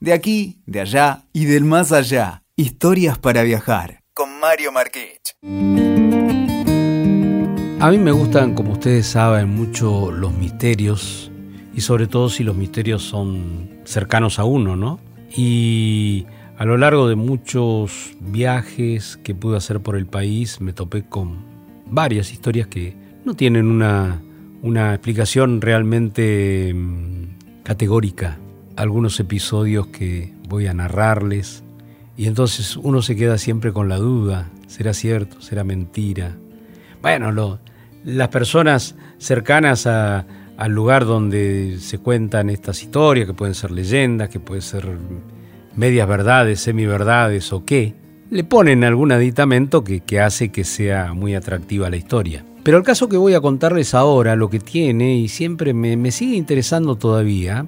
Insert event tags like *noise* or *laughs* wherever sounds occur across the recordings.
De aquí, de allá y del más allá. Historias para viajar. Con Mario Marquich. A mí me gustan, como ustedes saben, mucho los misterios. Y sobre todo si los misterios son cercanos a uno, ¿no? Y a lo largo de muchos viajes que pude hacer por el país me topé con varias historias que no tienen una, una explicación realmente mm, categórica algunos episodios que voy a narrarles y entonces uno se queda siempre con la duda, ¿será cierto? ¿Será mentira? Bueno, lo, las personas cercanas al lugar donde se cuentan estas historias, que pueden ser leyendas, que pueden ser medias verdades, semiverdades o qué, le ponen algún aditamento que, hace que sea muy atractiva la historia. Pero el caso que voy a contarles ahora, lo que tiene, y siempre me sigue interesando todavía,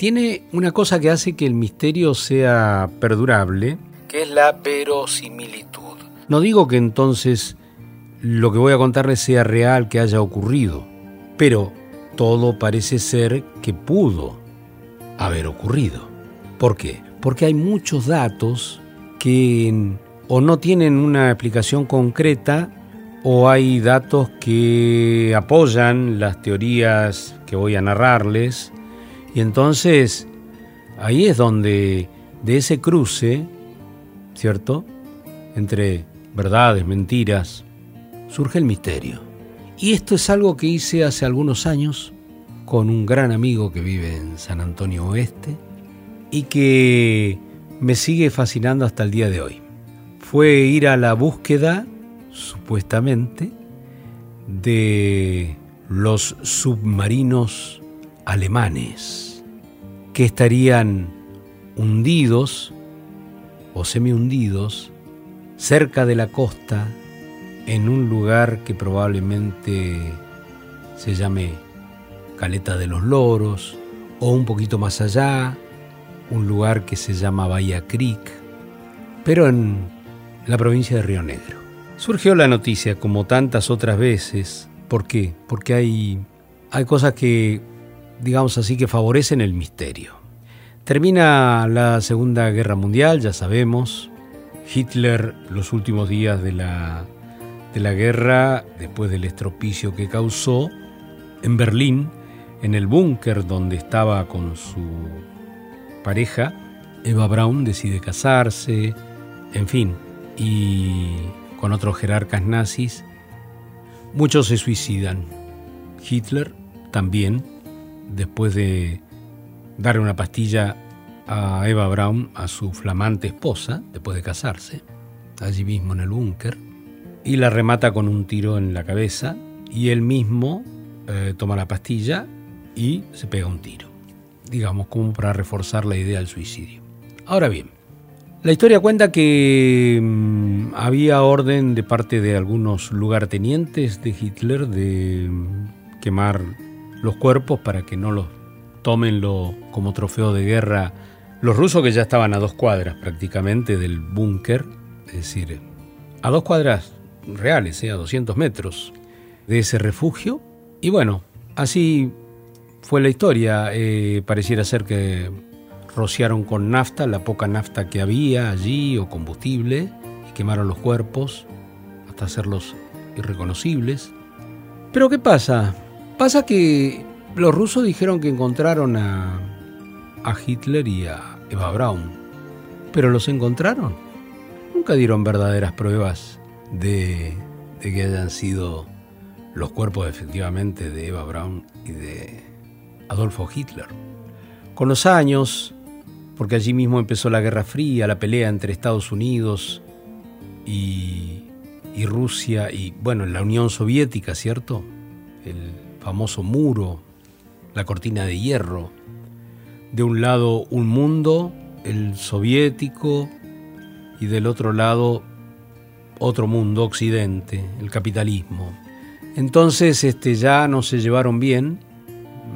tiene una cosa que hace que el misterio sea perdurable, que es la verosimilitud. No digo que entonces lo que voy a contarles sea real, que haya ocurrido, pero todo parece ser que pudo haber ocurrido. ¿Por qué? Porque hay muchos datos que o no tienen una explicación concreta o hay datos que apoyan las teorías que voy a narrarles y entonces ahí es donde de ese cruce, ¿cierto? Entre verdades, mentiras, surge el misterio. Y esto es algo que hice hace algunos años con un gran amigo que vive en San Antonio Oeste y que me sigue fascinando hasta el día de hoy. Fue ir a la búsqueda, supuestamente, de los submarinos alemanes que estarían hundidos o semi-hundidos cerca de la costa en un lugar que probablemente se llame Caleta de los Loros o un poquito más allá, un lugar que se llama Bahía Creek, pero en la provincia de Río Negro. Surgió la noticia como tantas otras veces. ¿Por qué? Porque hay, hay cosas que digamos así, que favorecen el misterio. Termina la Segunda Guerra Mundial, ya sabemos. Hitler, los últimos días de la, de la guerra, después del estropicio que causó, en Berlín, en el búnker donde estaba con su pareja, Eva Braun decide casarse, en fin, y con otros jerarcas nazis, muchos se suicidan. Hitler también después de darle una pastilla a Eva Braun, a su flamante esposa, después de casarse, allí mismo en el búnker, y la remata con un tiro en la cabeza, y él mismo eh, toma la pastilla y se pega un tiro, digamos como para reforzar la idea del suicidio. Ahora bien, la historia cuenta que mm, había orden de parte de algunos lugartenientes de Hitler de mm, quemar los cuerpos para que no los tomen como trofeo de guerra los rusos que ya estaban a dos cuadras prácticamente del búnker, es decir, a dos cuadras reales, ¿eh? a 200 metros de ese refugio. Y bueno, así fue la historia. Eh, pareciera ser que rociaron con nafta, la poca nafta que había allí o combustible, y quemaron los cuerpos hasta hacerlos irreconocibles. Pero ¿qué pasa? Pasa que los rusos dijeron que encontraron a, Hitler y a Eva Braun, pero los encontraron. Nunca dieron verdaderas pruebas de, que hayan sido los cuerpos efectivamente de Eva Braun y de Adolfo Hitler. Con los años, porque allí mismo empezó la Guerra Fría, la pelea entre Estados Unidos y, Rusia y, bueno, la Unión Soviética, ¿cierto? Famoso muro, la cortina de hierro. De un lado un mundo, el soviético, y del otro lado otro mundo, occidente, el capitalismo. Entonces este, ya no se llevaron bien,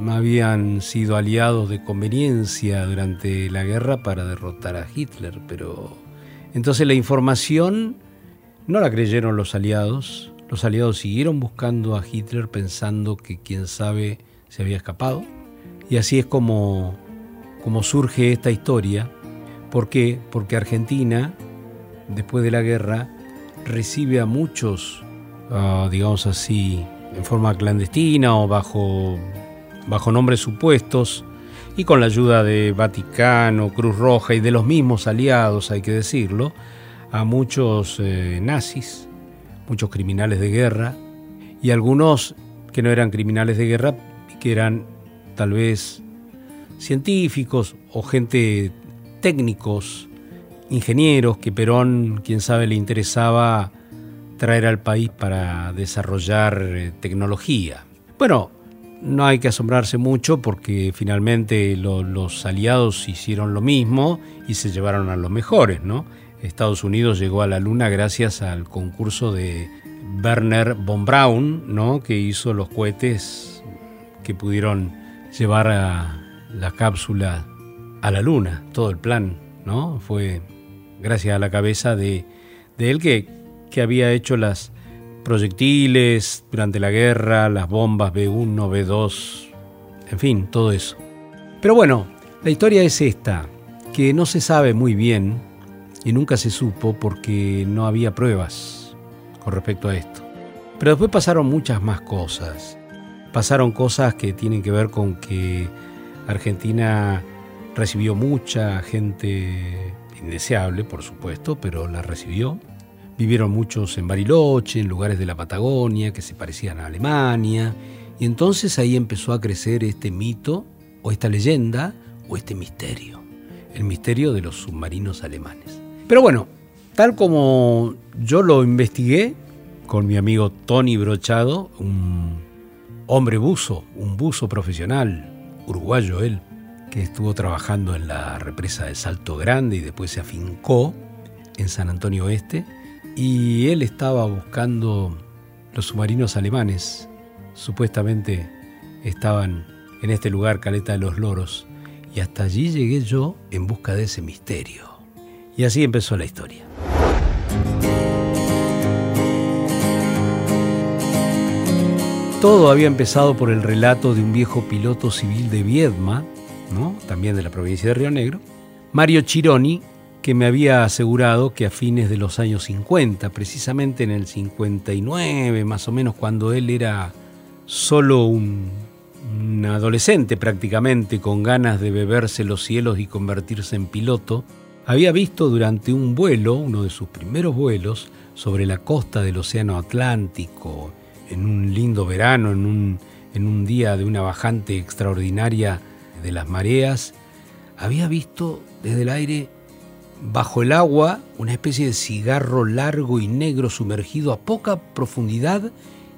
habían sido aliados de conveniencia durante la guerra para derrotar a Hitler, pero entonces la información no la creyeron los aliados, los aliados siguieron buscando a Hitler pensando que quién sabe se había escapado. Y así es como, cómo surge esta historia. ¿Por qué? Porque Argentina, después de la guerra, recibe a muchos, ah, digamos así, en forma clandestina o bajo, bajo nombres supuestos, y con la ayuda de Vaticano, Cruz Roja y de los mismos aliados, hay que decirlo, a muchos eh, nazis, muchos criminales de guerra y algunos que no eran criminales de guerra, que eran tal vez científicos o gente técnicos, ingenieros que Perón, quién sabe, le interesaba traer al país para desarrollar eh, tecnología. Bueno, no hay que asombrarse mucho porque finalmente los aliados hicieron lo mismo y se llevaron a los mejores, ¿no? Estados Unidos llegó a la Luna gracias al concurso de Werner von Braun, ¿no? que hizo los cohetes que pudieron llevar a la cápsula a la Luna. Todo el plan ¿no? fue gracias a la cabeza de, él que, que había hecho las proyectiles durante la guerra, las bombas B1, B2, en fin, todo eso. Pero bueno, la historia es esta, que no se sabe muy bien y nunca se supo porque no había pruebas con respecto a esto. Pero después pasaron muchas más cosas. Pasaron cosas que tienen que ver con que Argentina recibió mucha gente indeseable, por supuesto, pero la recibió. Vivieron muchos en Bariloche, en lugares de la Patagonia que se parecían a Alemania. Y entonces ahí empezó a crecer este mito, o esta leyenda, o este misterio. El misterio de los submarinos alemanes. Pero bueno, tal como yo lo investigué con mi amigo Tony Brochado, un hombre buzo, un buzo profesional, uruguayo él, que estuvo trabajando en la represa de Salto Grande y después se afincó en San Antonio Oeste, y él estaba buscando los submarinos alemanes. Supuestamente estaban en este lugar, Caleta de los Loros, y hasta allí llegué yo en busca de ese misterio. Y así empezó la historia. Todo había empezado por el relato de un viejo piloto civil de Viedma, ¿no? también de la provincia de Río Negro, Mario Chironi, que me había asegurado que a fines de los años 50, precisamente en el 59 más o menos, cuando él era solo un, un adolescente prácticamente con ganas de beberse los cielos y convertirse en piloto, había visto durante un vuelo, uno de sus primeros vuelos, sobre la costa del Océano Atlántico, en un lindo verano, en un, día de una bajante extraordinaria de las mareas, había visto desde el aire, bajo el agua, una especie de cigarro largo y negro sumergido a poca profundidad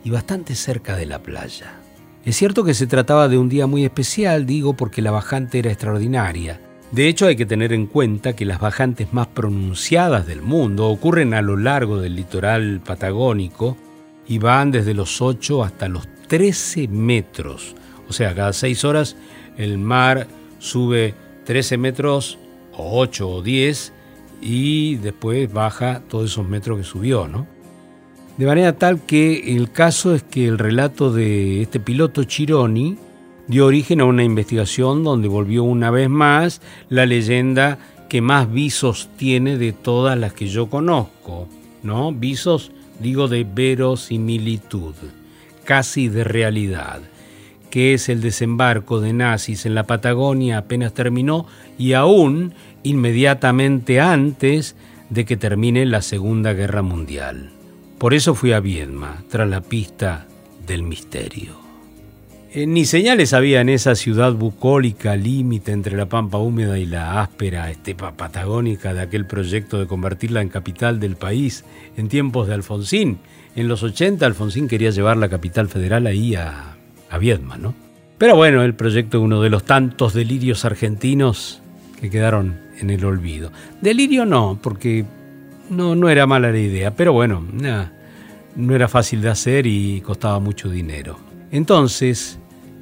y bastante cerca de la playa. Es cierto que se trataba de un día muy especial, digo, porque la bajante era extraordinaria. De hecho, hay que tener en cuenta que las bajantes más pronunciadas del mundo ocurren a lo largo del litoral patagónico y van desde los 8 hasta los 13 metros. O sea, cada 6 horas el mar sube 13 metros o 8 o 10 y después baja todos esos metros que subió, ¿no? De manera tal que el caso es que el relato de este piloto Chironi dio origen a una investigación donde volvió una vez más la leyenda que más visos tiene de todas las que yo conozco, ¿no? Visos, digo, de verosimilitud, casi de realidad, que es el desembarco de nazis en la Patagonia apenas terminó y aún inmediatamente antes de que termine la Segunda Guerra Mundial. Por eso fui a Viedma, tras la pista del misterio. Eh, ni señales había en esa ciudad bucólica, límite entre la pampa húmeda y la áspera estepa patagónica de aquel proyecto de convertirla en capital del país en tiempos de Alfonsín. En los 80 Alfonsín quería llevar la capital federal ahí a, a Viedma, ¿no? Pero bueno, el proyecto es uno de los tantos delirios argentinos que quedaron en el olvido. Delirio no, porque no, no era mala la idea, pero bueno, no era fácil de hacer y costaba mucho dinero. Entonces,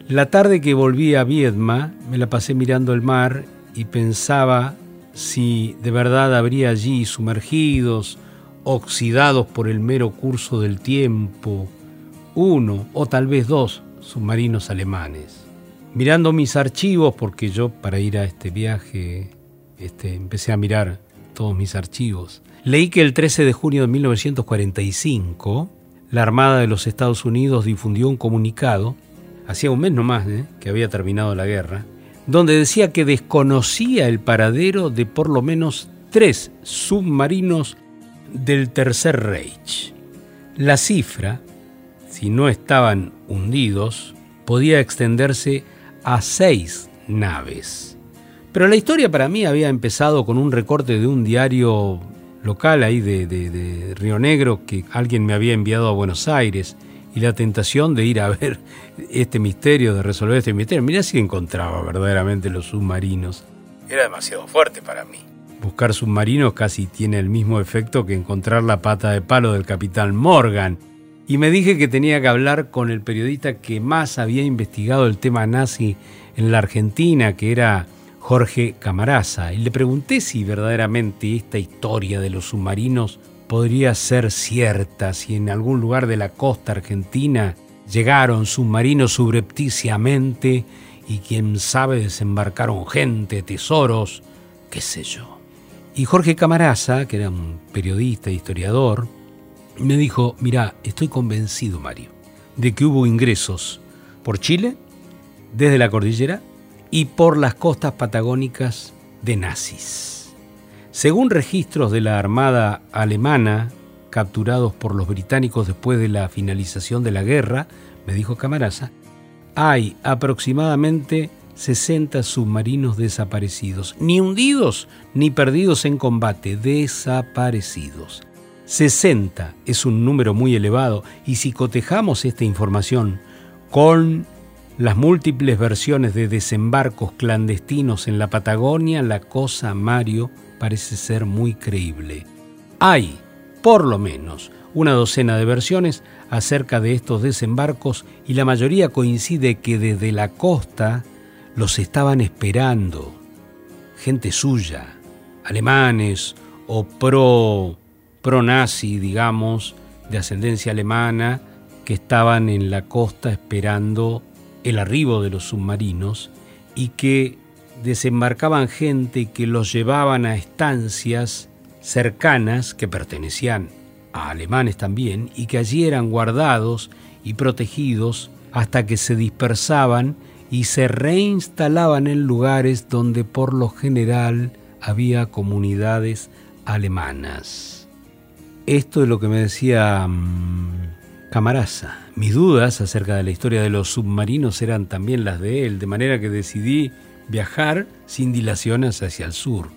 la tarde que volví a Viedma, me la pasé mirando el mar y pensaba si de verdad habría allí sumergidos, oxidados por el mero curso del tiempo, uno o tal vez dos submarinos alemanes. mirando mis archivos, porque yo para ir a este viaje este, empecé a mirar todos mis archivos, leí que el 13 de junio de 1945 la Armada de los Estados Unidos difundió un comunicado, hacía un mes nomás ¿eh? que había terminado la guerra, donde decía que desconocía el paradero de por lo menos tres submarinos del Tercer Reich. La cifra, si no estaban hundidos, podía extenderse a seis naves. Pero la historia para mí había empezado con un recorte de un diario local ahí de, Río Negro que alguien me había enviado a Buenos Aires y la tentación de ir a ver *laughs* este misterio, de resolver este misterio. Mirá si encontraba verdaderamente los submarinos. Era demasiado fuerte para mí. Buscar submarinos casi tiene el mismo efecto que encontrar la pata de palo del capitán Morgan. Y me dije que tenía que hablar con el periodista que más había investigado el tema nazi en la Argentina, que era Jorge Camaraza, y le pregunté si verdaderamente esta historia de los submarinos podría ser cierta, si en algún lugar de la costa argentina llegaron submarinos subrepticiamente y quién sabe desembarcaron gente, tesoros, qué sé yo. Y Jorge Camaraza, que era un periodista e historiador, me dijo, mira, estoy convencido, Mario, de que hubo ingresos por Chile, desde la cordillera, y por las costas patagónicas de nazis. Según registros de la Armada alemana, capturados por los británicos después de la finalización de la guerra, me dijo Camaraza, hay aproximadamente 60 submarinos desaparecidos, ni hundidos ni perdidos en combate, desaparecidos. 60 es un número muy elevado y si cotejamos esta información con las múltiples versiones de desembarcos clandestinos en la Patagonia, la cosa, Mario, parece ser muy creíble. Hay, por lo menos, una docena de versiones acerca de estos desembarcos y la mayoría coincide que desde la costa los estaban esperando. Gente suya, alemanes o pro, pro nazi, digamos, de ascendencia alemana, que estaban en la costa esperando el arribo de los submarinos y que desembarcaban gente que los llevaban a estancias cercanas que pertenecían a alemanes también y que allí eran guardados y protegidos hasta que se dispersaban y se reinstalaban en lugares donde por lo general había comunidades alemanas. Esto es lo que me decía mm, Camaraza. Mis dudas acerca de la historia de los submarinos eran también las de él, de manera que decidí viajar sin dilaciones hacia el sur.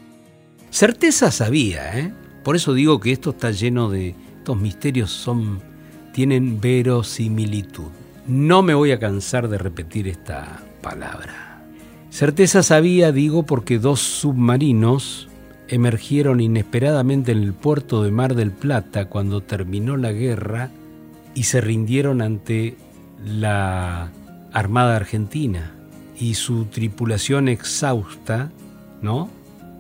Certeza sabía, ¿eh? Por eso digo que esto está lleno de... Estos misterios son, tienen verosimilitud. No me voy a cansar de repetir esta palabra. Certeza sabía, digo, porque dos submarinos emergieron inesperadamente en el puerto de Mar del Plata cuando terminó la guerra y se rindieron ante la Armada Argentina y su tripulación exhausta, ¿no?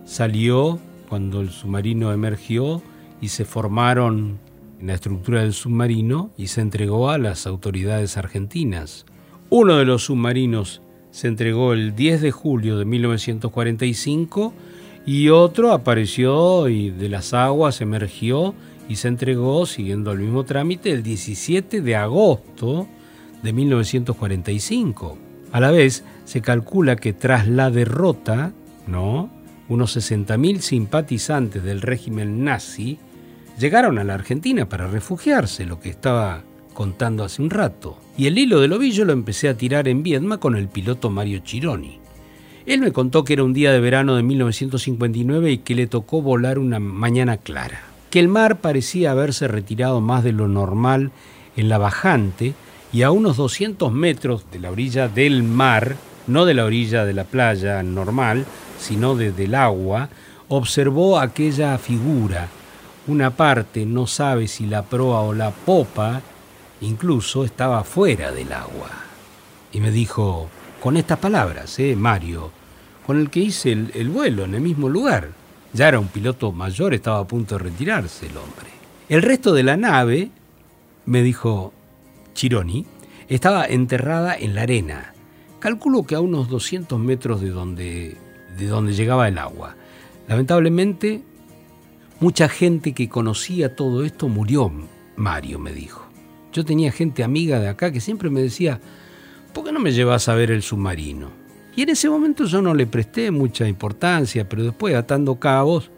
Salió cuando el submarino emergió y se formaron en la estructura del submarino y se entregó a las autoridades argentinas. Uno de los submarinos se entregó el 10 de julio de 1945 y otro apareció y de las aguas emergió y se entregó, siguiendo el mismo trámite, el 17 de agosto de 1945. A la vez, se calcula que tras la derrota, ¿no? unos 60.000 simpatizantes del régimen nazi llegaron a la Argentina para refugiarse, lo que estaba contando hace un rato. Y el hilo del ovillo lo empecé a tirar en Viedma con el piloto Mario Chironi. Él me contó que era un día de verano de 1959 y que le tocó volar una mañana clara que el mar parecía haberse retirado más de lo normal en la bajante y a unos 200 metros de la orilla del mar, no de la orilla de la playa normal, sino desde el agua, observó aquella figura. Una parte, no sabe si la proa o la popa, incluso estaba fuera del agua. Y me dijo, con estas palabras, ¿eh, Mario? Con el que hice el, el vuelo en el mismo lugar. Ya era un piloto mayor, estaba a punto de retirarse el hombre. El resto de la nave, me dijo Chironi, estaba enterrada en la arena, calculo que a unos 200 metros de donde, de donde llegaba el agua. Lamentablemente, mucha gente que conocía todo esto murió, Mario me dijo. Yo tenía gente amiga de acá que siempre me decía, ¿por qué no me llevas a ver el submarino? Y en ese momento yo no le presté mucha importancia, pero después atando cabos,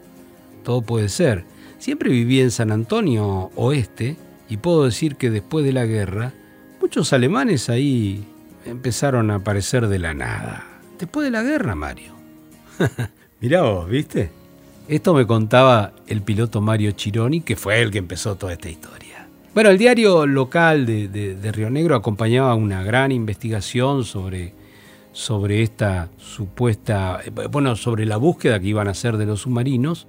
todo puede ser. Siempre viví en San Antonio Oeste y puedo decir que después de la guerra, muchos alemanes ahí empezaron a aparecer de la nada. Después de la guerra, Mario. *laughs* Mirá vos, ¿viste? Esto me contaba el piloto Mario Chironi, que fue el que empezó toda esta historia. Bueno, el diario local de, de Río Negro acompañaba una gran investigación sobre sobre esta supuesta, bueno, sobre la búsqueda que iban a hacer de los submarinos,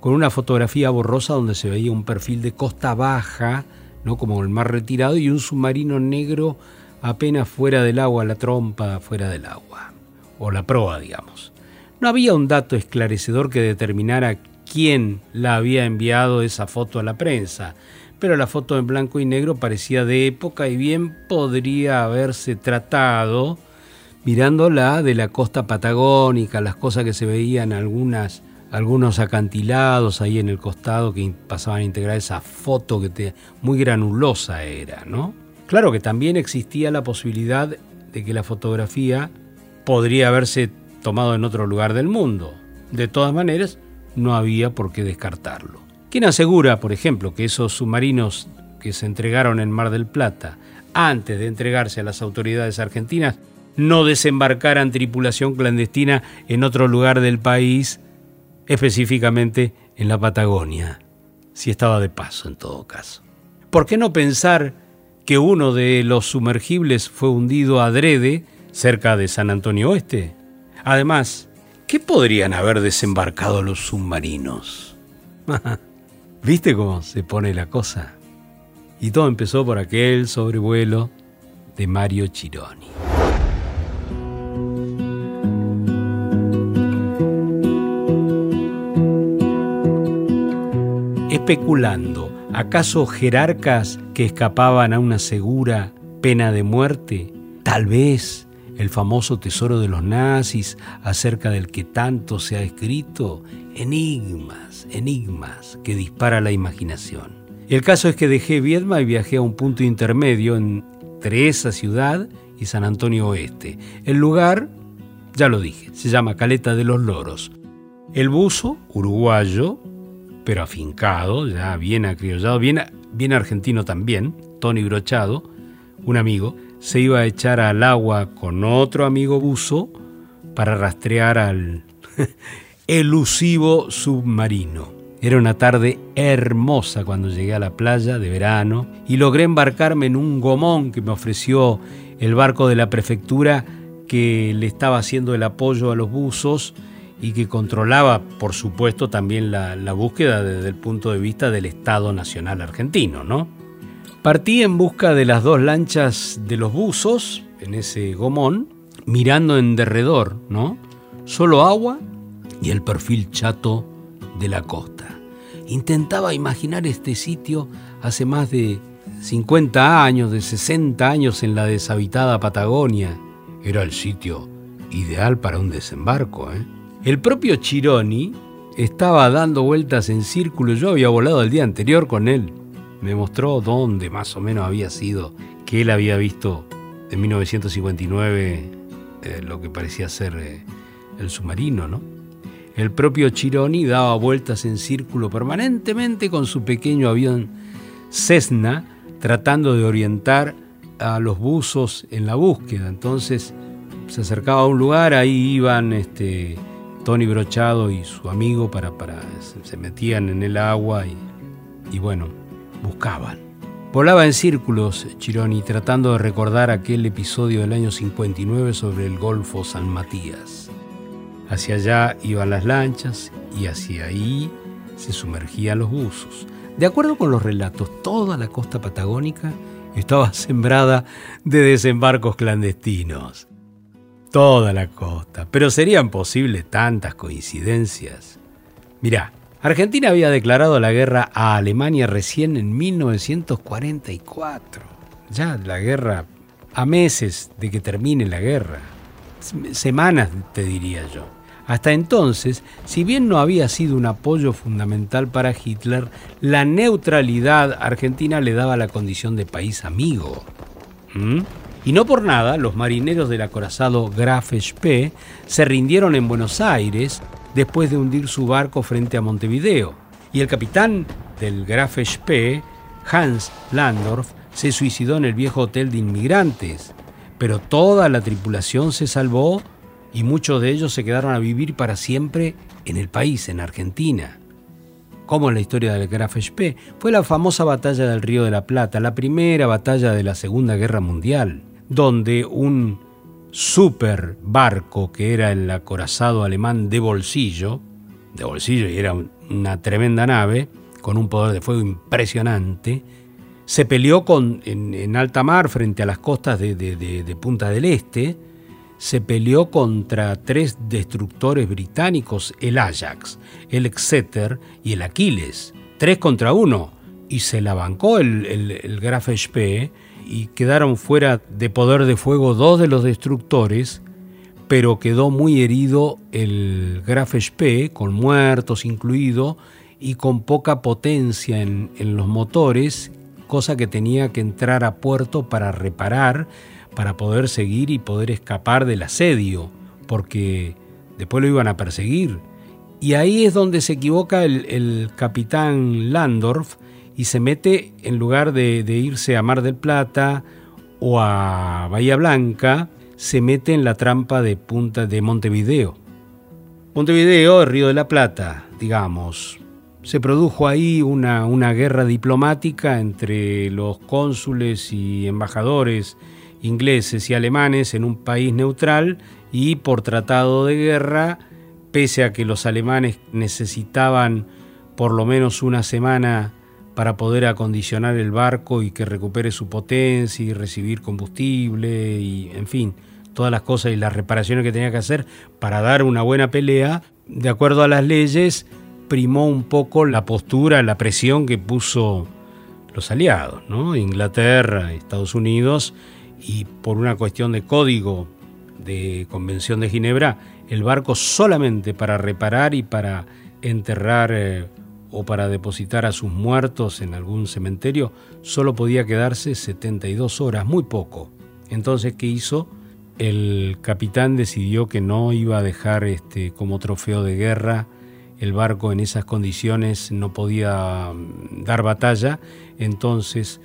con una fotografía borrosa donde se veía un perfil de costa baja, ¿no? como el mar retirado, y un submarino negro apenas fuera del agua, la trompa fuera del agua, o la proa, digamos. No había un dato esclarecedor que determinara quién la había enviado esa foto a la prensa, pero la foto en blanco y negro parecía de época y bien podría haberse tratado mirándola de la costa patagónica, las cosas que se veían, algunas, algunos acantilados ahí en el costado que pasaban a integrar esa foto que muy granulosa era, ¿no? Claro que también existía la posibilidad de que la fotografía podría haberse tomado en otro lugar del mundo. De todas maneras, no había por qué descartarlo. ¿Quién asegura, por ejemplo, que esos submarinos que se entregaron en Mar del Plata, antes de entregarse a las autoridades argentinas, no desembarcaran tripulación clandestina en otro lugar del país, específicamente en la Patagonia, si estaba de paso en todo caso. ¿Por qué no pensar que uno de los sumergibles fue hundido adrede cerca de San Antonio Oeste? Además, ¿qué podrían haber desembarcado los submarinos? *laughs* ¿Viste cómo se pone la cosa? Y todo empezó por aquel sobrevuelo de Mario Chironi. Especulando, ¿acaso jerarcas que escapaban a una segura pena de muerte? Tal vez el famoso tesoro de los nazis acerca del que tanto se ha escrito, enigmas, enigmas que dispara la imaginación. El caso es que dejé Viedma y viajé a un punto intermedio entre esa ciudad y San Antonio Oeste. El lugar, ya lo dije, se llama Caleta de los Loros. El buzo, uruguayo, pero afincado, ya bien acriollado, bien, bien argentino también, Tony Brochado, un amigo, se iba a echar al agua con otro amigo buzo para rastrear al *laughs* elusivo submarino. Era una tarde hermosa cuando llegué a la playa de verano y logré embarcarme en un gomón que me ofreció el barco de la prefectura que le estaba haciendo el apoyo a los buzos y que controlaba, por supuesto, también la, búsqueda desde el punto de vista del Estado Nacional Argentino, ¿no? Partí en busca de las dos lanchas de los buzos, en ese gomón, mirando en derredor, ¿no? Solo agua y el perfil chato de la costa. Intentaba imaginar este sitio hace más de 50 años, de 60 años en la deshabitada Patagonia. Era el sitio ideal para un desembarco, ¿eh? El propio Chironi estaba dando vueltas en círculo. Yo había volado el día anterior con él. Me mostró dónde más o menos había sido, que él había visto en 1959 eh, lo que parecía ser eh, el submarino, ¿no? El propio Chironi daba vueltas en círculo permanentemente con su pequeño avión Cessna, tratando de orientar a los buzos en la búsqueda. Entonces se acercaba a un lugar, ahí iban este, Tony Brochado y su amigo para, para, se metían en el agua y, y bueno, buscaban. Volaba en círculos Chironi tratando de recordar aquel episodio del año 59 sobre el Golfo San Matías. Hacia allá iban las lanchas y hacia ahí se sumergían los buzos. De acuerdo con los relatos, toda la costa patagónica estaba *laughs* sembrada de desembarcos clandestinos toda la costa. Pero serían posibles tantas coincidencias. Mirá, Argentina había declarado la guerra a Alemania recién en 1944. Ya la guerra a meses de que termine la guerra. Semanas, te diría yo. Hasta entonces, si bien no había sido un apoyo fundamental para Hitler, la neutralidad argentina le daba la condición de país amigo. ¿Mm? Y no por nada, los marineros del acorazado Graf Spee se rindieron en Buenos Aires después de hundir su barco frente a Montevideo. Y el capitán del Graf Spee, Hans Landorf, se suicidó en el viejo hotel de inmigrantes. Pero toda la tripulación se salvó y muchos de ellos se quedaron a vivir para siempre en el país, en Argentina. Como en la historia del Graf Spee, fue la famosa batalla del Río de la Plata, la primera batalla de la Segunda Guerra Mundial, donde un super barco que era el acorazado alemán de bolsillo, de bolsillo y era una tremenda nave, con un poder de fuego impresionante, se peleó con, en, alta mar frente a las costas de, Punta del Este, se peleó contra tres destructores británicos, el Ajax, el Exeter y el Aquiles, tres contra uno, y se la bancó el, el, el Graf Spee y quedaron fuera de poder de fuego dos de los destructores, pero quedó muy herido el Graf Spee, con muertos incluido, y con poca potencia en, en los motores, cosa que tenía que entrar a puerto para reparar, para poder seguir y poder escapar del asedio, porque después lo iban a perseguir. Y ahí es donde se equivoca el, el capitán Landorf, y se mete, en lugar de, irse a Mar del Plata o a Bahía Blanca, se mete en la trampa de Punta de Montevideo. Montevideo, Río de la Plata, digamos. Se produjo ahí una, una guerra diplomática entre los cónsules y embajadores ingleses y alemanes en un país neutral y por tratado de guerra, pese a que los alemanes necesitaban por lo menos una semana para poder acondicionar el barco y que recupere su potencia y recibir combustible y, en fin, todas las cosas y las reparaciones que tenía que hacer para dar una buena pelea, de acuerdo a las leyes, primó un poco la postura, la presión que puso los aliados, ¿no? Inglaterra, Estados Unidos, y por una cuestión de código de Convención de Ginebra, el barco solamente para reparar y para enterrar eh, o para depositar a sus muertos en algún cementerio, solo podía quedarse 72 horas, muy poco. Entonces, ¿qué hizo? El capitán decidió que no iba a dejar este, como trofeo de guerra el barco en esas condiciones, no podía mm, dar batalla, entonces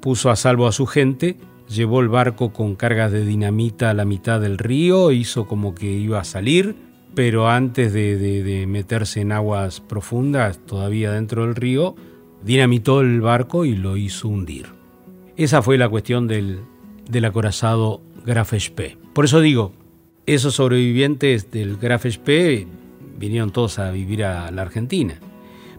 puso a salvo a su gente, llevó el barco con cargas de dinamita a la mitad del río, hizo como que iba a salir, pero antes de, meterse en aguas profundas, todavía dentro del río, dinamitó el barco y lo hizo hundir. Esa fue la cuestión del, acorazado Graf Spee. Por eso digo, esos sobrevivientes del Graf Spee vinieron todos a vivir a la Argentina.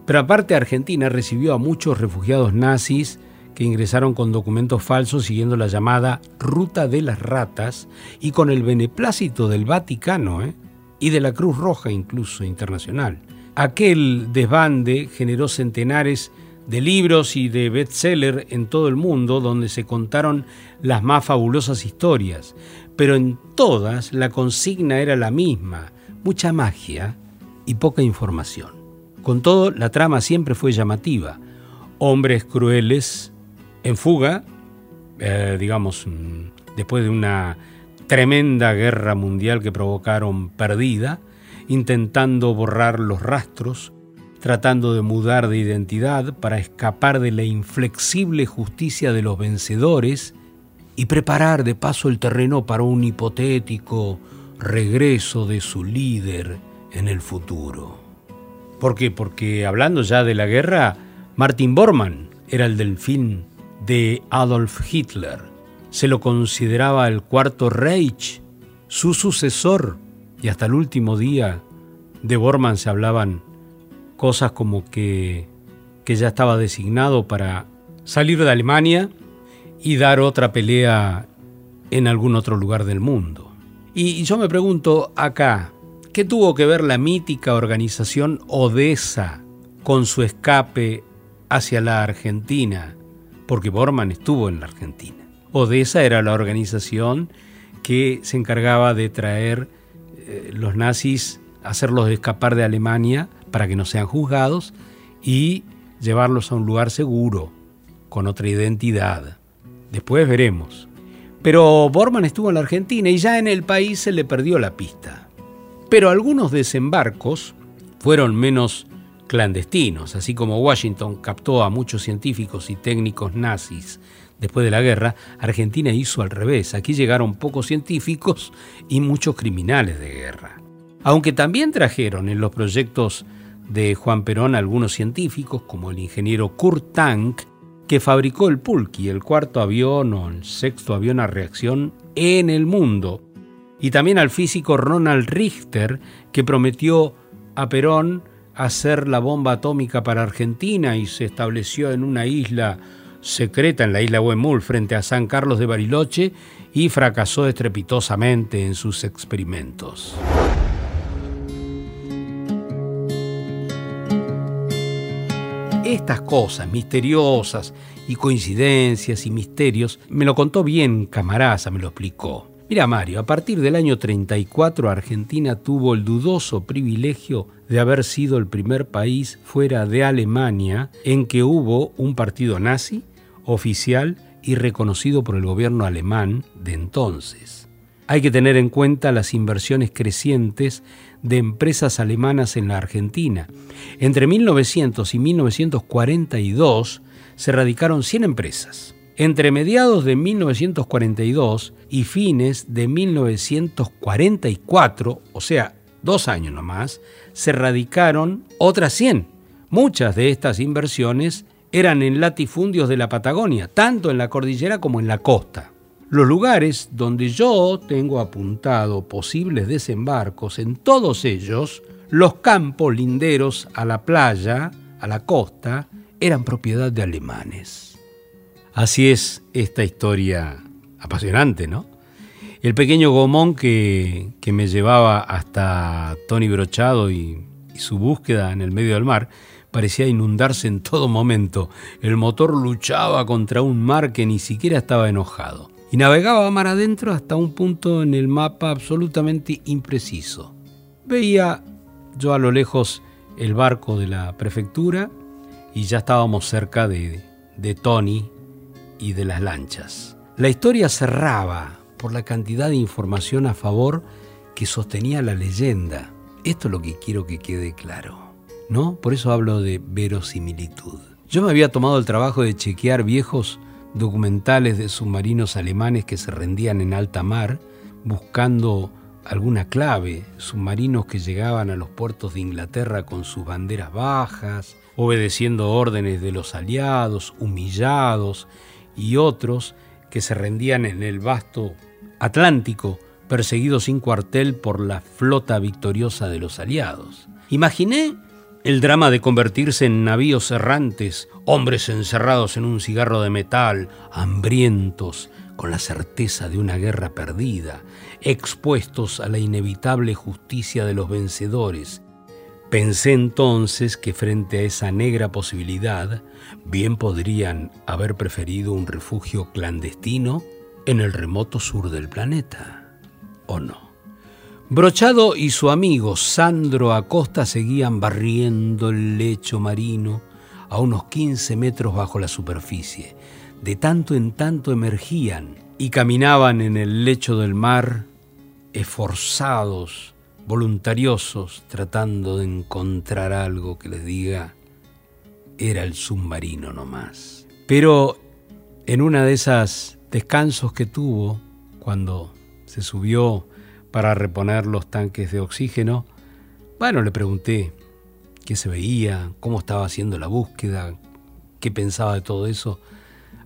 Pero aparte Argentina recibió a muchos refugiados nazis que ingresaron con documentos falsos siguiendo la llamada Ruta de las Ratas y con el beneplácito del Vaticano, ¿eh? Y de la Cruz Roja incluso internacional. Aquel desbande generó centenares de libros y de bestsellers en todo el mundo donde se contaron las más fabulosas historias, pero en todas la consigna era la misma, mucha magia y poca información. Con todo, la trama siempre fue llamativa. Hombres crueles en fuga, eh, digamos, mm, después de una tremenda guerra mundial que provocaron perdida, intentando borrar los rastros, tratando de mudar de identidad para escapar de la inflexible justicia de los vencedores y preparar de paso el terreno para un hipotético regreso de su líder en el futuro. ¿Por qué? Porque hablando ya de la guerra, Martin Bormann era el delfín de Adolf Hitler se lo consideraba el cuarto Reich, su sucesor, y hasta el último día de Bormann se hablaban cosas como que, que ya estaba designado para salir de Alemania y dar otra pelea en algún otro lugar del mundo. Y yo me pregunto acá, ¿qué tuvo que ver la mítica organización Odessa con su escape hacia la Argentina? Porque Bormann estuvo en la Argentina. Odessa era la organización que se encargaba de traer eh, los nazis, hacerlos escapar de Alemania para que no sean juzgados y llevarlos a un lugar seguro, con otra identidad. Después veremos. Pero Bormann estuvo en la Argentina y ya en el país se le perdió la pista. Pero algunos desembarcos fueron menos clandestinos, así como Washington captó a muchos científicos y técnicos nazis después de la guerra, Argentina hizo al revés. Aquí llegaron pocos científicos y muchos criminales de guerra. Aunque también trajeron en los proyectos de Juan Perón algunos científicos, como el ingeniero Kurt Tank, que fabricó el Pulki, el cuarto avión o el sexto avión a reacción en el mundo, y también al físico Ronald Richter, que prometió a Perón hacer la bomba atómica para Argentina y se estableció en una isla secreta en la isla Huemul frente a San Carlos de Bariloche y fracasó estrepitosamente en sus experimentos. Estas cosas misteriosas y coincidencias y misterios me lo contó bien Camaraza, me lo explicó. Mira Mario, a partir del año 34 Argentina tuvo el dudoso privilegio de haber sido el primer país fuera de Alemania en que hubo un partido nazi oficial y reconocido por el gobierno alemán de entonces. Hay que tener en cuenta las inversiones crecientes de empresas alemanas en la Argentina. Entre 1900 y 1942 se radicaron 100 empresas. Entre mediados de 1942 y fines de 1944, o sea, dos años nomás, se radicaron otras 100. Muchas de estas inversiones eran en latifundios de la Patagonia, tanto en la cordillera como en la costa. Los lugares donde yo tengo apuntado posibles desembarcos, en todos ellos, los campos linderos a la playa, a la costa, eran propiedad de alemanes. Así es esta historia apasionante, ¿no? El pequeño gomón que, me llevaba hasta Tony Brochado y, y su búsqueda en el medio del mar parecía inundarse en todo momento. El motor luchaba contra un mar que ni siquiera estaba enojado. Y navegaba mar adentro hasta un punto en el mapa absolutamente impreciso. Veía yo a lo lejos el barco de la prefectura y ya estábamos cerca de, de Tony y de las lanchas. La historia cerraba por la cantidad de información a favor que sostenía la leyenda. Esto es lo que quiero que quede claro, ¿no? Por eso hablo de verosimilitud. Yo me había tomado el trabajo de chequear viejos documentales de submarinos alemanes que se rendían en alta mar buscando alguna clave, submarinos que llegaban a los puertos de Inglaterra con sus banderas bajas, obedeciendo órdenes de los aliados, humillados y otros que se rendían en el vasto Atlántico, perseguidos sin cuartel por la flota victoriosa de los aliados. Imaginé el drama de convertirse en navíos errantes, hombres encerrados en un cigarro de metal, hambrientos, con la certeza de una guerra perdida, expuestos a la inevitable justicia de los vencedores, Pensé entonces que frente a esa negra posibilidad, bien podrían haber preferido un refugio clandestino en el remoto sur del planeta, ¿o no? Brochado y su amigo Sandro Acosta seguían barriendo el lecho marino a unos 15 metros bajo la superficie. De tanto en tanto emergían y caminaban en el lecho del mar, esforzados, voluntariosos tratando de encontrar algo que les diga era el submarino nomás. Pero en una de esas descansos que tuvo cuando se subió para reponer los tanques de oxígeno, bueno, le pregunté qué se veía, cómo estaba haciendo la búsqueda, qué pensaba de todo eso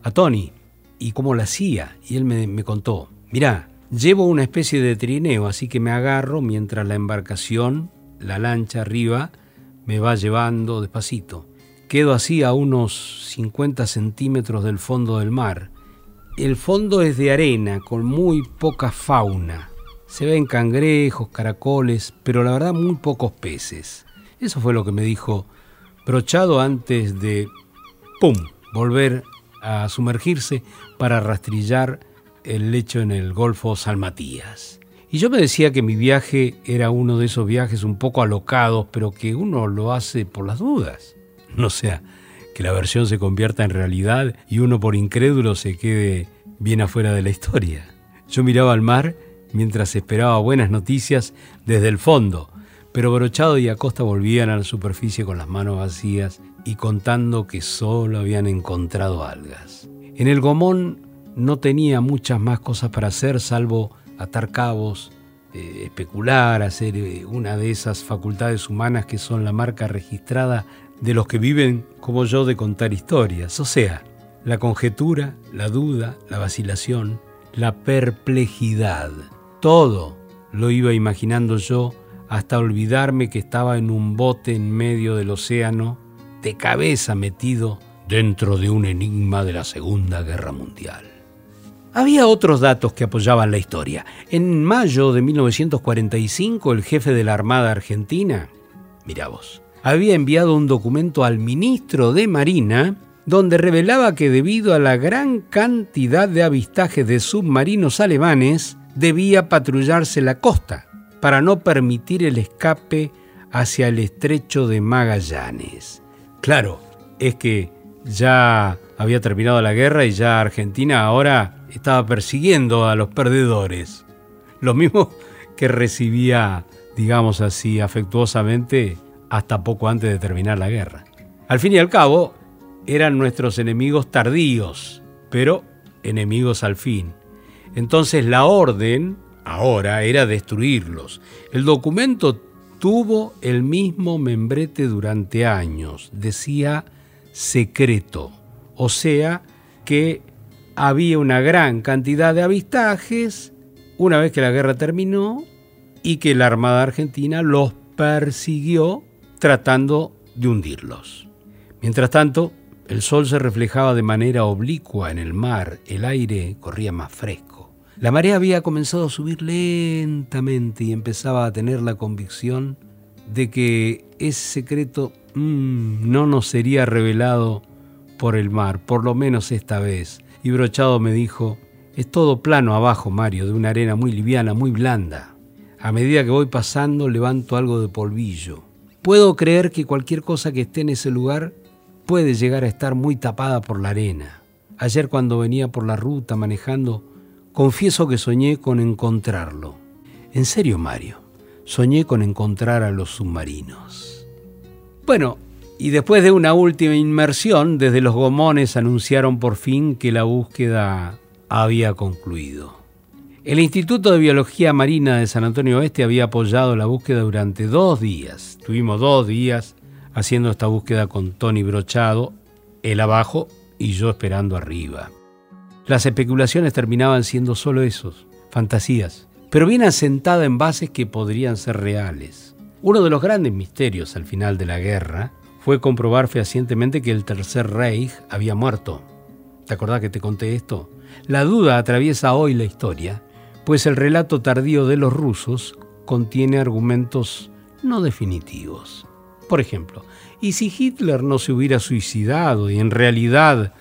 a Tony y cómo lo hacía. Y él me, me contó, mirá, Llevo una especie de trineo, así que me agarro mientras la embarcación, la lancha arriba, me va llevando despacito. Quedo así a unos 50 centímetros del fondo del mar. El fondo es de arena, con muy poca fauna. Se ven cangrejos, caracoles, pero la verdad muy pocos peces. Eso fue lo que me dijo Brochado antes de, ¡pum!, volver a sumergirse para rastrillar el lecho en el Golfo San Matías. Y yo me decía que mi viaje era uno de esos viajes un poco alocados, pero que uno lo hace por las dudas. *laughs* No sea que la versión se convierta en realidad y uno por incrédulo se quede bien afuera de la historia. Yo miraba al mar mientras esperaba buenas noticias desde el fondo, pero Brochado y Acosta volvían a la superficie con las manos vacías y contando que solo habían encontrado algas. En el Gomón no tenía muchas más cosas para hacer salvo atar cabos, eh, especular, hacer eh, una de esas facultades humanas que son la marca registrada de los que viven como yo de contar historias, o sea, la conjetura, la duda, la vacilación, la perplejidad. Todo lo iba imaginando yo hasta olvidarme que estaba en un bote en medio del océano, de cabeza metido dentro de un enigma de la Segunda Guerra Mundial. Había otros datos que apoyaban la historia. En mayo de 1945, el jefe de la Armada Argentina, mira vos, había enviado un documento al ministro de Marina donde revelaba que debido a la gran cantidad de avistajes de submarinos alemanes, debía patrullarse la costa para no permitir el escape hacia el estrecho de Magallanes. Claro, es que ya había terminado la guerra y ya Argentina ahora estaba persiguiendo a los perdedores. Lo mismo que recibía, digamos así, afectuosamente hasta poco antes de terminar la guerra. Al fin y al cabo, eran nuestros enemigos tardíos, pero enemigos al fin. Entonces la orden ahora era destruirlos. El documento tuvo el mismo membrete durante años, decía secreto, o sea que había una gran cantidad de avistajes una vez que la guerra terminó y que la Armada Argentina los persiguió tratando de hundirlos. Mientras tanto, el sol se reflejaba de manera oblicua en el mar, el aire corría más fresco. La marea había comenzado a subir lentamente y empezaba a tener la convicción de que ese secreto mm, no nos sería revelado por el mar, por lo menos esta vez. Y Brochado me dijo, es todo plano abajo, Mario, de una arena muy liviana, muy blanda. A medida que voy pasando levanto algo de polvillo. Puedo creer que cualquier cosa que esté en ese lugar puede llegar a estar muy tapada por la arena. Ayer cuando venía por la ruta manejando, confieso que soñé con encontrarlo. En serio, Mario, soñé con encontrar a los submarinos. Bueno, y después de una última inmersión, desde los gomones anunciaron por fin que la búsqueda había concluido. El Instituto de Biología Marina de San Antonio Oeste había apoyado la búsqueda durante dos días. Tuvimos dos días haciendo esta búsqueda con Tony Brochado, él abajo y yo esperando arriba. Las especulaciones terminaban siendo solo esos, fantasías, pero bien asentadas en bases que podrían ser reales. Uno de los grandes misterios al final de la guerra fue comprobar fehacientemente que el Tercer Reich había muerto. ¿Te acordás que te conté esto? La duda atraviesa hoy la historia pues el relato tardío de los rusos contiene argumentos no definitivos. Por ejemplo, ¿y si Hitler no se hubiera suicidado y en realidad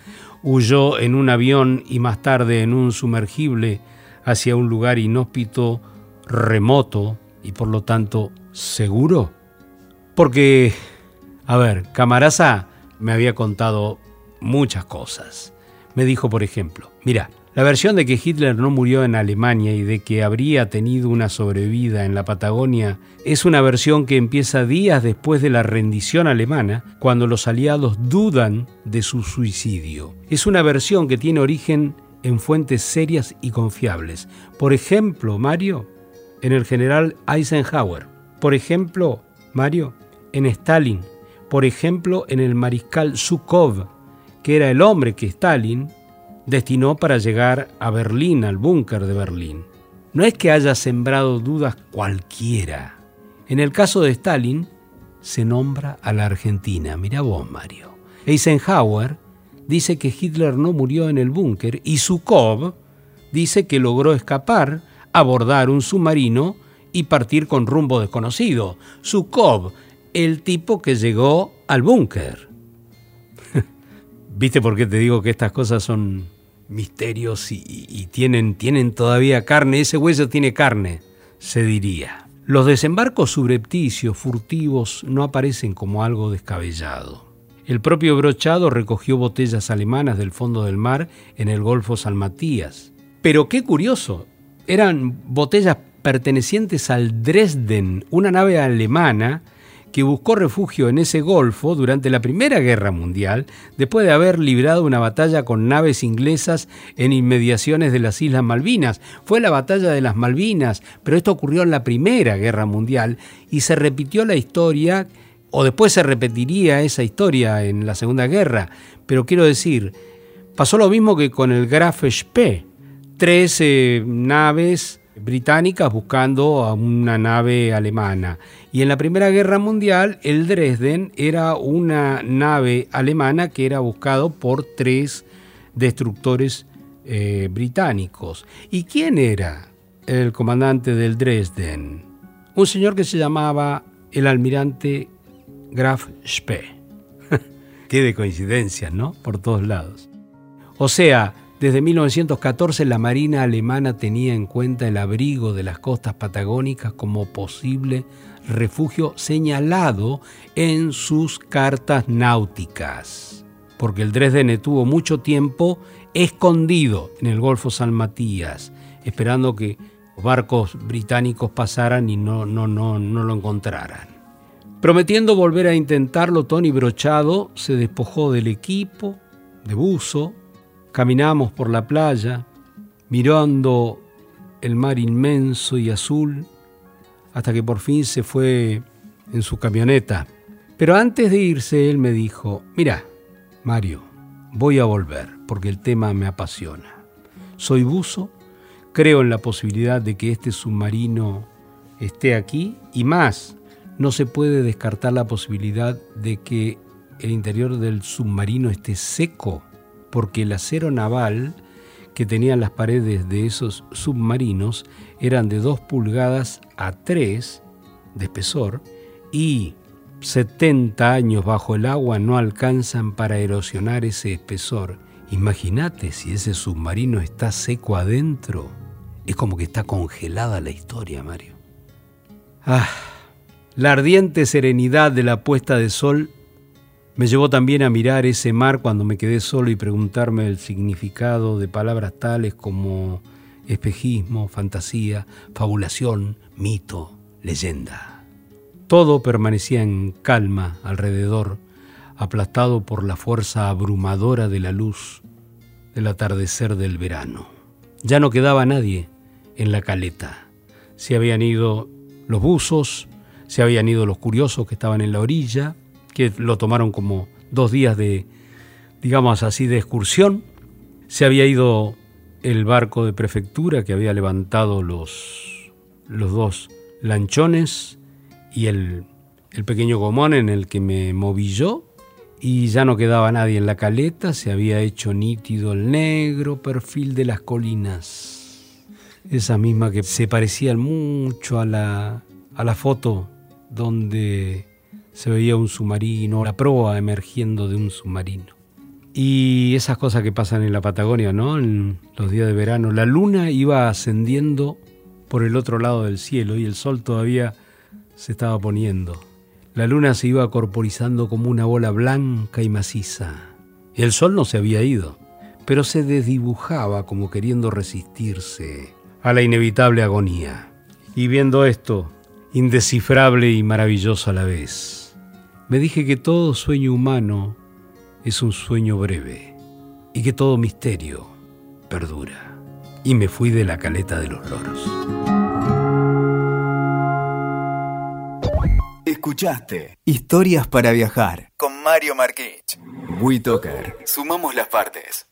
huyó en un avión y más tarde en un sumergible hacia un lugar inhóspito, remoto y por lo tanto seguro? Porque, a ver, Camaraza me había contado muchas cosas. Me dijo, por ejemplo, mira, la versión de que Hitler no murió en Alemania y de que habría tenido una sobrevida en la Patagonia es una versión que empieza días después de la rendición alemana, cuando los aliados dudan de su suicidio. Es una versión que tiene origen en fuentes serias y confiables. Por ejemplo, Mario, en el general Eisenhower. Por ejemplo, Mario, en Stalin. Por ejemplo, en el mariscal Zhukov, que era el hombre que Stalin destinó para llegar a Berlín, al búnker de Berlín. No es que haya sembrado dudas cualquiera. En el caso de Stalin, se nombra a la Argentina. Mira vos, Mario. Eisenhower dice que Hitler no murió en el búnker y Zhukov dice que logró escapar, abordar un submarino y partir con rumbo desconocido. Zhukov, el tipo que llegó al búnker. *laughs* ¿Viste por qué te digo que estas cosas son misterios y, tienen, tienen todavía carne? Ese hueso tiene carne, se diría. Los desembarcos subrepticios, furtivos, no aparecen como algo descabellado. El propio Brochado recogió botellas alemanas del fondo del mar en el Golfo San Matías. Pero qué curioso, eran botellas pertenecientes al Dresden, una nave alemana que buscó refugio en ese golfo durante la Primera Guerra Mundial, después de haber librado una batalla con naves inglesas en inmediaciones de las Islas Malvinas. Fue la batalla de las Malvinas, pero esto ocurrió en la Primera Guerra Mundial y se repitió la historia, o después se repetiría esa historia en la Segunda Guerra. Pero quiero decir, pasó lo mismo que con el Graf Spee. Tres naves británicas buscando a una nave alemana. Y en la Primera Guerra Mundial, el Dresden era una nave alemana que era buscado por tres destructores eh, británicos. ¿Y quién era el comandante del Dresden? Un señor que se llamaba el almirante Graf Spee. *laughs* Qué de coincidencias, ¿no? Por todos lados. O sea, desde 1914 la Marina alemana tenía en cuenta el abrigo de las costas patagónicas como posible refugio señalado en sus cartas náuticas, porque el Dresden estuvo mucho tiempo escondido en el Golfo San Matías, esperando que los barcos británicos pasaran y no, no, no, no lo encontraran. Prometiendo volver a intentarlo, Tony Brochado se despojó del equipo, de buzo, Caminamos por la playa, mirando el mar inmenso y azul, hasta que por fin se fue en su camioneta. Pero antes de irse, él me dijo, mira, Mario, voy a volver porque el tema me apasiona. Soy buzo, creo en la posibilidad de que este submarino esté aquí y más, no se puede descartar la posibilidad de que el interior del submarino esté seco porque el acero naval que tenían las paredes de esos submarinos eran de 2 pulgadas a 3 de espesor y 70 años bajo el agua no alcanzan para erosionar ese espesor. Imagínate si ese submarino está seco adentro. Es como que está congelada la historia, Mario. Ah, la ardiente serenidad de la puesta de sol me llevó también a mirar ese mar cuando me quedé solo y preguntarme el significado de palabras tales como espejismo, fantasía, fabulación, mito, leyenda. Todo permanecía en calma alrededor, aplastado por la fuerza abrumadora de la luz del atardecer del verano. Ya no quedaba nadie en la caleta. Se habían ido los buzos, se habían ido los curiosos que estaban en la orilla, que lo tomaron como dos días de, digamos así, de excursión. Se había ido el barco de prefectura que había levantado los, los dos lanchones y el, el pequeño gomón en el que me moví yo, y ya no quedaba nadie en la caleta, se había hecho nítido el negro perfil de las colinas, esa misma que se parecía mucho a la, a la foto donde se veía un submarino, la proa emergiendo de un submarino. Y esas cosas que pasan en la Patagonia, ¿no? En los días de verano. La luna iba ascendiendo por el otro lado del cielo y el sol todavía se estaba poniendo. La luna se iba corporizando como una bola blanca y maciza. El sol no se había ido, pero se desdibujaba como queriendo resistirse a la inevitable agonía. Y viendo esto, indescifrable y maravilloso a la vez, me dije que todo sueño humano es un sueño breve y que todo misterio perdura. Y me fui de la caleta de los loros. Escuchaste Historias para viajar con Mario Marquich. WeToker. Sumamos las partes.